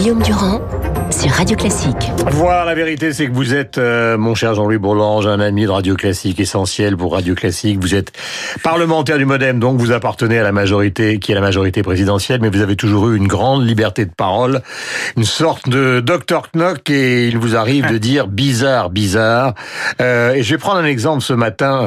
Guillaume Durand Radio Classique. Voilà, la vérité, c'est que vous êtes, euh, mon cher Jean-Louis Bourlange, un ami de Radio Classique essentiel pour Radio Classique. Vous êtes parlementaire du Modem, donc vous appartenez à la majorité, qui est la majorité présidentielle, mais vous avez toujours eu une grande liberté de parole, une sorte de Dr Knock, et il vous arrive de dire bizarre, bizarre. Euh, et je vais prendre un exemple ce matin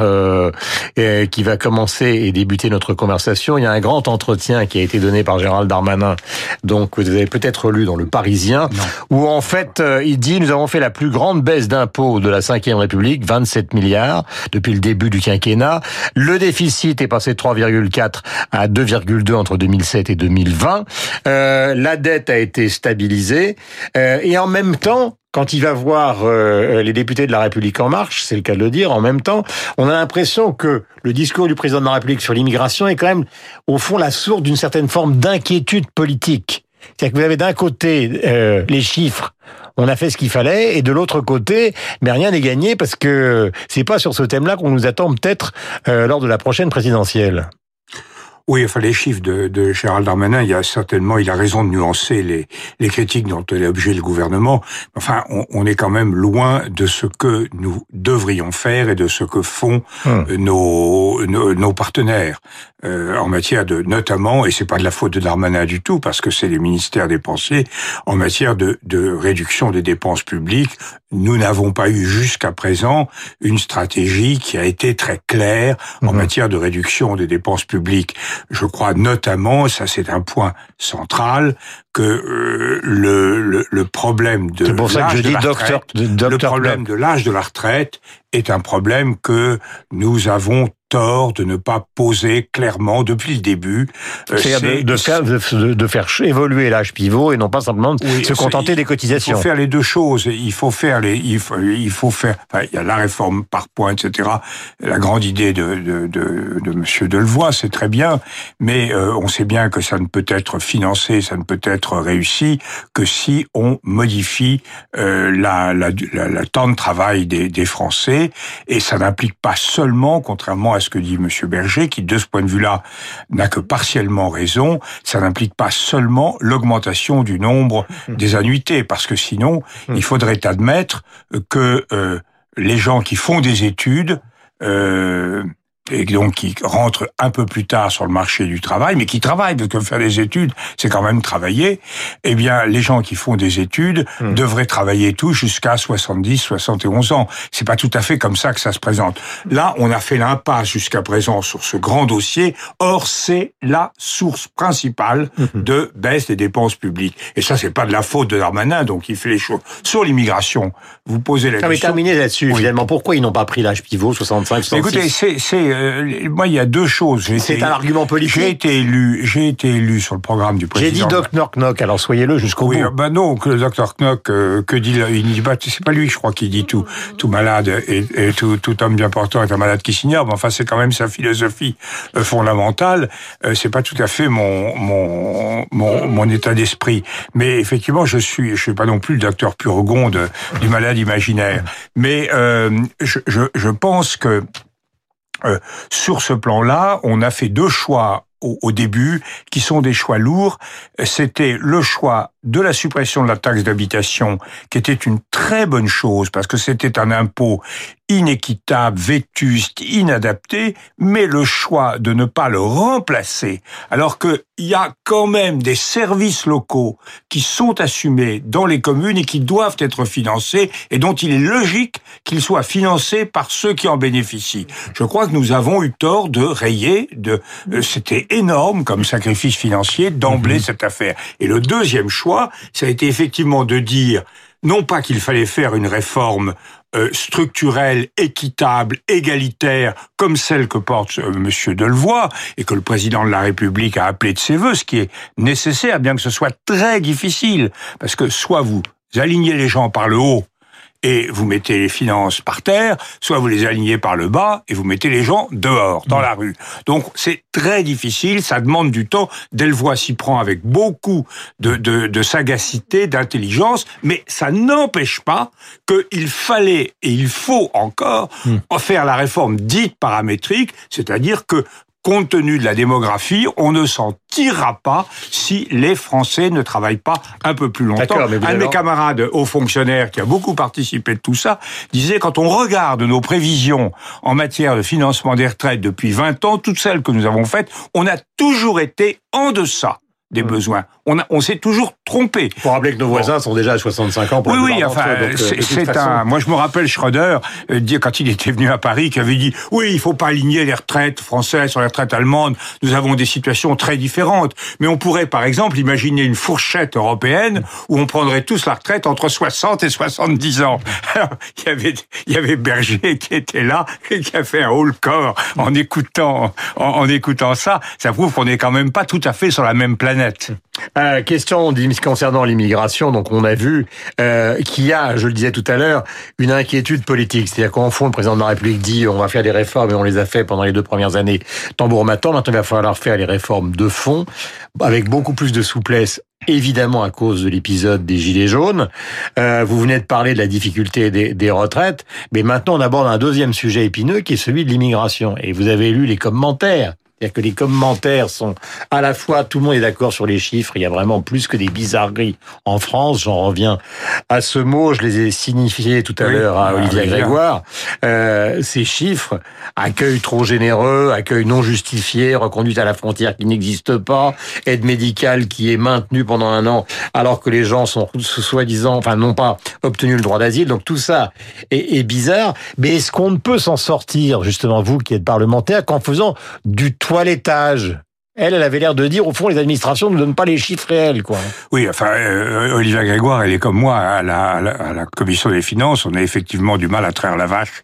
euh, qui va commencer et débuter notre conversation. Il y a un grand entretien qui a été donné par Gérald Darmanin, donc vous avez peut-être lu dans Le Parisien, où en fait euh, il dit nous avons fait la plus grande baisse d'impôts de la Ve République, 27 milliards depuis le début du quinquennat. Le déficit est passé de 3,4 à 2,2 entre 2007 et 2020. Euh, la dette a été stabilisée euh, et en même temps quand il va voir euh, les députés de la République en marche, c'est le cas de le dire, en même temps, on a l'impression que le discours du président de la République sur l'immigration est quand même, au fond, la source d'une certaine forme d'inquiétude politique. C'est-à-dire que vous avez d'un côté euh, les chiffres, on a fait ce qu'il fallait, et de l'autre côté, mais rien n'est gagné parce que c'est pas sur ce thème-là qu'on nous attend peut-être euh, lors de la prochaine présidentielle. Oui, enfin les chiffres de, de Gérald Darmanin, il y a certainement, il a raison de nuancer les, les critiques dont est l'objet le gouvernement. Enfin, on, on, est quand même loin de ce que nous devrions faire et de ce que font hum. nos, nos, nos, partenaires euh, en matière de, notamment, et c'est pas de la faute de Darmanin du tout, parce que c'est les ministères dépensés en matière de, de réduction des dépenses publiques. Nous n'avons pas eu jusqu'à présent une stratégie qui a été très claire en hum. matière de réduction des dépenses publiques. Je crois notamment, ça c'est un point central, que euh, le, le, le, problème de l'âge de, de, le problème de l'âge de la retraite est un problème que nous avons tort de ne pas poser clairement depuis le début. Euh, c'est de, faire, de, faire évoluer l'âge pivot et non pas simplement se contenter des cotisations. Il faut faire les deux choses. Il faut faire les, il faut, il faut faire. Enfin, il y a la réforme par points, etc. La grande idée de de, de, de Monsieur Delevoye, c'est très bien, mais euh, on sait bien que ça ne peut être financé, ça ne peut être réussi que si on modifie euh, la, la, la, la, temps de travail des, des Français, et ça n'implique pas seulement, contrairement à ce que dit M. Berger, qui de ce point de vue-là n'a que partiellement raison, ça n'implique pas seulement l'augmentation du nombre des annuités, parce que sinon, il faudrait admettre que euh, les gens qui font des études euh, et donc qui rentrent un peu plus tard sur le marché du travail, mais qui travaillent, parce que faire des études, c'est quand même travailler, eh bien, les gens qui font des études hmm. devraient travailler tout jusqu'à 70, 71 ans. C'est pas tout à fait comme ça que ça se présente. Là, on a fait l'impasse jusqu'à présent sur ce grand dossier. Or, c'est la source principale hmm. de baisse des dépenses publiques. Et ça, c'est pas de la faute de Darmanin, donc il fait les choses. Sur l'immigration, vous posez la non, question. Mais terminer là-dessus, finalement. Pourquoi ils n'ont pas pris l'âge pivot, 65, 66 Écoutez, c'est euh, moi, il y a deux choses. C'est un argument politique. J'ai été élu, j'ai été élu sur le programme du président. J'ai dit Doc Knock Knock, alors soyez-le jusqu'au oui, bout. Ben non, que le docteur Knock, euh, que dit, il dit pas, c'est pas lui, je crois, qui dit tout, tout malade et, et tout, tout, homme bien portant est un malade qui s'ignore. Mais enfin, c'est quand même sa philosophie euh, fondamentale. Euh, c'est pas tout à fait mon, mon, mon, mon état d'esprit. Mais effectivement, je suis, je suis pas non plus le docteur Purgonde du malade imaginaire. Mais je, je, je pense que euh, sur ce plan-là, on a fait deux choix au, au, début qui sont des choix lourds. C'était le choix de la suppression de la taxe d'habitation, qui était une très bonne chose parce que c'était un impôt inéquitable, vétuste, inadapté, mais le choix de ne pas le remplacer, alors qu'il y a quand même des services locaux qui sont assumés dans les communes et qui doivent être financés et dont il est logique qu'ils soient financés par ceux qui en bénéficient. Je crois que nous avons eu tort de rayer, de, euh, c'était énorme comme sacrifice financier d'emblée mmh. cette affaire. Et le deuxième choix, ça a été effectivement de dire non pas qu'il fallait faire une réforme euh, structurelle, équitable, égalitaire, comme celle que porte euh, Monsieur Delevoye et que le président de la République a appelé de ses voeux, ce qui est nécessaire, bien que ce soit très difficile, parce que soit vous alignez les gens par le haut et vous mettez les finances par terre, soit vous les alignez par le bas et vous mettez les gens dehors, dans mmh. la rue. Donc c'est très difficile, ça demande du temps. Delvoye s'y prend avec beaucoup de, de, de sagacité, d'intelligence, mais ça n'empêche pas qu'il fallait et il faut encore mmh. faire la réforme dite paramétrique, c'est-à-dire que compte tenu de la démographie, on ne s'en tirera pas si les Français ne travaillent pas un peu plus longtemps. Un de mes camarades hauts fonctionnaires qui a beaucoup participé de tout ça disait quand on regarde nos prévisions en matière de financement des retraites depuis 20 ans, toutes celles que nous avons faites, on a toujours été en deçà des mmh. besoins. On, on s'est toujours trompé. Pour rappeler que nos voisins sont déjà à 65 ans. Pour oui, oui, enfin, euh, c'est un. Moi, je me rappelle Schröder euh, dire quand il était venu à Paris, qui avait dit oui, il faut pas aligner les retraites françaises sur les retraites allemandes. Nous avons des situations très différentes, mais on pourrait, par exemple, imaginer une fourchette européenne où on prendrait tous la retraite entre 60 et 70 ans. Alors, il y avait, il y avait Berger qui était là et qui a fait un haut le corps en écoutant, en, en écoutant ça. Ça prouve qu'on n'est quand même pas tout à fait sur la même planète. Euh, question concernant l'immigration. Donc, on a vu euh, qu'il y a, je le disais tout à l'heure, une inquiétude politique. C'est-à-dire qu'en fond, le président de la République dit on va faire des réformes et on les a fait pendant les deux premières années tambour Maintenant, il va falloir faire les réformes de fond avec beaucoup plus de souplesse évidemment à cause de l'épisode des Gilets jaunes. Euh, vous venez de parler de la difficulté des, des, retraites, mais maintenant on aborde un deuxième sujet épineux qui est celui de l'immigration. Et vous avez lu les commentaires c'est-à-dire que les commentaires sont à la fois, tout le monde est d'accord sur les chiffres, il y a vraiment plus que des bizarreries en France. J'en reviens à ce mot, je les ai signifiés tout à l'heure à Olivier Grégoire. Euh, ces chiffres, accueil trop généreux, accueil non justifié, reconduite à la frontière qui n'existe pas, aide médicale qui est maintenue pendant un an alors que les gens sont soi-disant, enfin n'ont pas obtenu le droit d'asile. Donc tout ça est, est bizarre. Mais est-ce qu'on ne peut s'en sortir, justement vous qui êtes parlementaire, qu'en faisant du toit toilettage. Elle, elle avait l'air de dire, au fond, les administrations ne donnent pas les chiffres réels, quoi. Oui, enfin, euh, Olivia Grégoire, elle est comme moi à la, commission des finances. On a effectivement du mal à traire la vache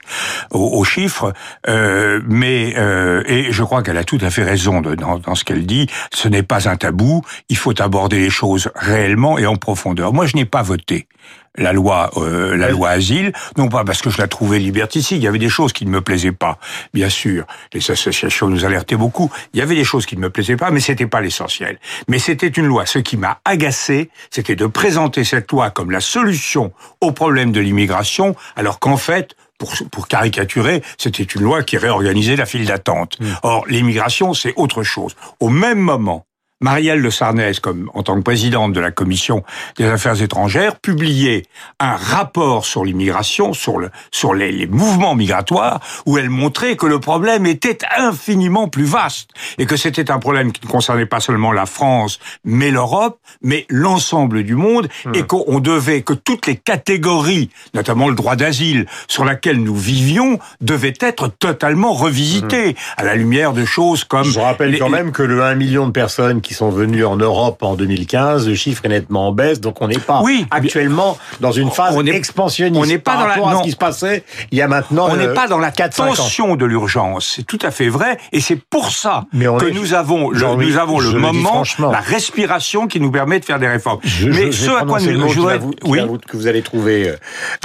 aux, chiffres, euh, mais euh, et je crois qu'elle a tout à fait raison dans ce qu'elle dit. Ce n'est pas un tabou. Il faut aborder les choses réellement et en profondeur. Moi, je n'ai pas voté la loi, euh, la loi asile, non pas parce que je la trouvais liberticide, il y avait des choses qui ne me plaisaient pas, bien sûr. Les associations nous alertaient beaucoup. Il y avait des choses qui ne me plaisaient pas, mais c'était pas l'essentiel. Mais c'était une loi. Ce qui m'a agacé, c'était de présenter cette loi comme la solution au problème de l'immigration, alors qu'en fait, pour, pour, caricaturer, c'était une loi qui réorganisait la file d'attente. Mmh. Or, l'immigration, c'est autre chose. Au même moment, Marielle de Sarnez, comme en tant que présidente de la commission des affaires étrangères, publiait un rapport sur l'immigration, sur le, sur les, les, mouvements migratoires, où elle montrait que le problème était infiniment plus vaste et que c'était un problème qui ne concernait pas seulement la France, mais l'Europe, mais l'ensemble du monde, hmm. et qu'on devait que toutes les catégories, notamment le droit d'asile, sur laquelle nous vivions, devaient être totalement revisitées hmm. à la lumière de choses comme. Je rappelle quand même que le 1 million de personnes qui sont venus en Europe en 2015, le chiffre est nettement en baisse, donc on n'est pas oui, actuellement dans une phase on est, expansionniste. On n'est pas dans la, non, ce qui se passait il y a maintenant. On n'est pas dans la tension de l'urgence, c'est tout à fait vrai, et c'est pour ça que nous avons le, nous avons le moment, la respiration qui nous permet de faire des réformes. Je, Mais ce à quoi nous, je voudrais, oui, que vous allez trouver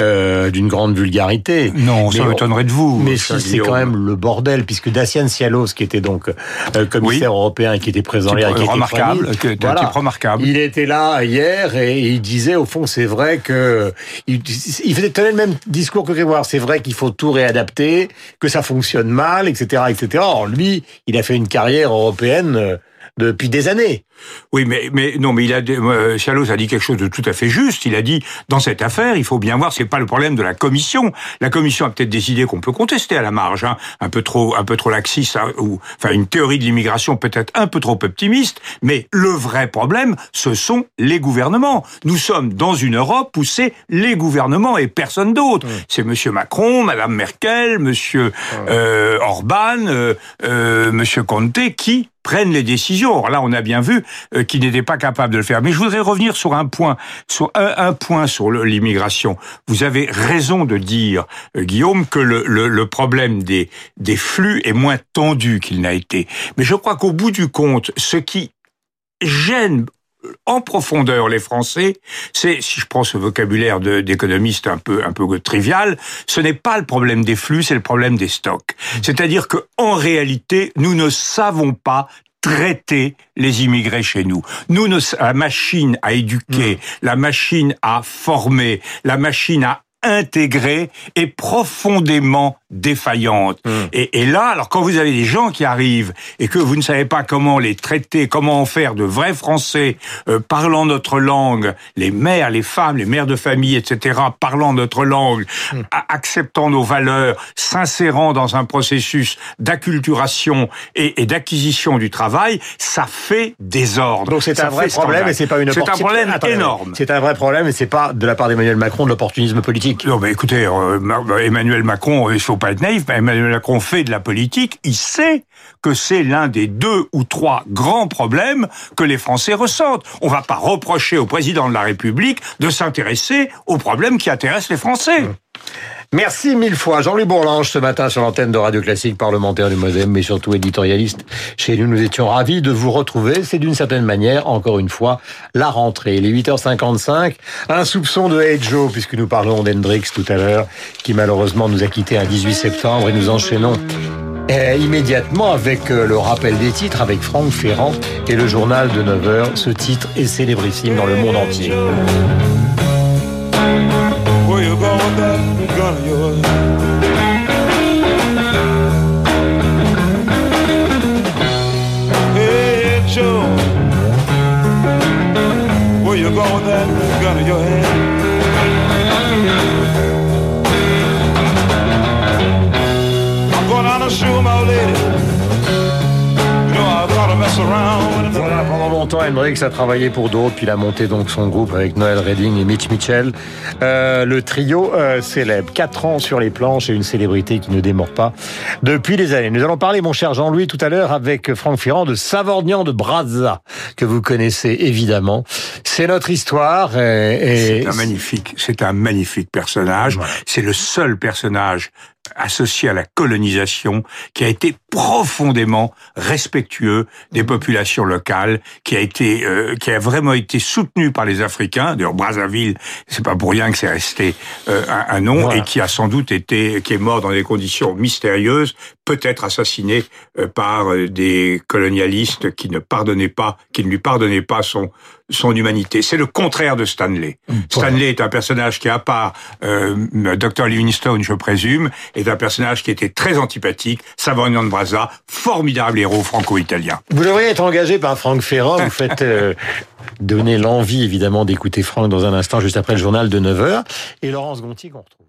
euh, d'une grande vulgarité. Non, ça m'étonnerait de vous. Mais si c'est quand même le bordel, puisque Dacian Cialos, qui était donc euh, commissaire européen, qui était présent hier, qui remarquable, un type remarquable. Il était là hier et il disait au fond c'est vrai que il, faisait tenir le même discours que Grégoire. C'est vrai qu'il faut tout réadapter, que ça fonctionne mal, etc., etc. Or lui, il a fait une carrière européenne euh, depuis des années. Oui, mais, mais non, mais il a, euh, Chalos a dit quelque chose de tout à fait juste. Il a dit, dans cette affaire, il faut bien voir, c'est pas le problème de la commission. La commission a peut-être des idées qu'on peut contester à la marge, hein, un peu trop, un peu trop laxiste, hein, ou, enfin, une théorie de l'immigration peut-être un peu trop optimiste. Mais le vrai problème, ce sont les gouvernements. Nous sommes dans une Europe où c'est les gouvernements et personne d'autre. C'est Monsieur Macron, Madame Merkel, Monsieur euh, Orban, euh, euh, Monsieur Conte qui prennent les décisions. Alors là, on a bien vu euh, qu'ils n'étaient pas capables de le faire. Mais je voudrais revenir sur un point, sur un, point sur l'immigration. Vous avez raison de dire, euh, Guillaume, que le, problème des flux est moins tendu qu'il n'a été. Mais je crois qu'au bout du compte, ce qui gêne en profondeur les Français, c'est, si je prends ce vocabulaire d'économiste un peu, un peu trivial, ce n'est pas le problème des flux, c'est le problème des stocks. C'est-à-dire que, en réalité, nous ne savons pas traiter les immigrés chez nous. Nous, la machine à éduquer, mm. la machine à former, la machine à intégrée et profondément défaillante. Hmm. Et, et, là, alors quand vous avez des gens qui arrivent et que vous ne savez pas comment les traiter, comment en faire de vrais Français euh, parlant notre langue, les mères, les femmes, les mères de famille, etc., parlant notre langue, Hmm. acceptant nos valeurs, s'insérant dans un processus d'acculturation et, et d'acquisition du travail, ça fait désordre. Donc c'est un vrai problème scandale. et c'est pas une C'est un opportunité. problème énorme. C'est un vrai problème et c'est pas de la part d'Emmanuel Macron de l'opportunisme politique. Non, mais écoutez, euh, Emmanuel Macron, il faut pas être naïf, mais Emmanuel Macron fait de la politique, il sait que c'est l'un des deux ou trois grands problèmes que les Français ressentent. On va pas reprocher au président de la République de s'intéresser aux problèmes qui intéressent les Français. Merci mille fois. Jean-Louis Bourlange, ce matin sur l'antenne de Radio Classique, parlementaire du Modem, mais surtout éditorialiste chez nous. Nous étions ravis de vous retrouver. C'est d'une certaine manière, encore une fois, la rentrée. Les 8h55, un soupçon de Joe, puisque nous parlons d'Hendrix tout à l'heure, qui malheureusement nous a quittés un 18 septembre et nous enchaînons euh, immédiatement avec euh, le rappel des titres avec Franck Ferrand et le journal de 9h. Ce titre est célébrissime dans le monde entier. With that gun of yours? Hey, Joe. Where you going with that gun of your Voilà, pendant longtemps, Hendrix a travaillé pour d'autres, puis il a monté donc son groupe avec Noël Redding et Mitch Mitchell. Euh, le trio euh, célèbre. Quatre ans sur les planches et une célébrité qui ne démord pas depuis des années. Nous allons parler, mon cher Jean-Louis, tout à l'heure avec Franck Ferrand de Savorgnan de Brazza, que vous connaissez évidemment. C'est notre histoire. Et, et C'est un magnifique, c'est un magnifique personnage. C'est le seul personnage associé à la colonisation qui a été profondément respectueux des populations locales, qui a été, euh, qui a vraiment été soutenu par les Africains. D'ailleurs, Brazzaville, c'est pas pour rien que c'est resté euh, un, un nom Voilà. et qui a sans doute été, qui est mort dans des conditions mystérieuses, peut-être assassiné euh, par euh, des colonialistes qui ne pardonnaient pas, qui ne lui pardonnaient pas son son humanité. C'est le contraire de Stanley. Stanley est un personnage qui, à part euh, Dr. Livingstone, je présume, est un personnage qui était très antipathique. Savorgnan de Brazza, formidable héros franco-italien. Vous devriez être engagé par Franck Ferrand. Vous faites euh, donner l'envie, évidemment, d'écouter Franck dans un instant, juste après le journal de 9h. Et Laurence Gontier qu'on retrouve.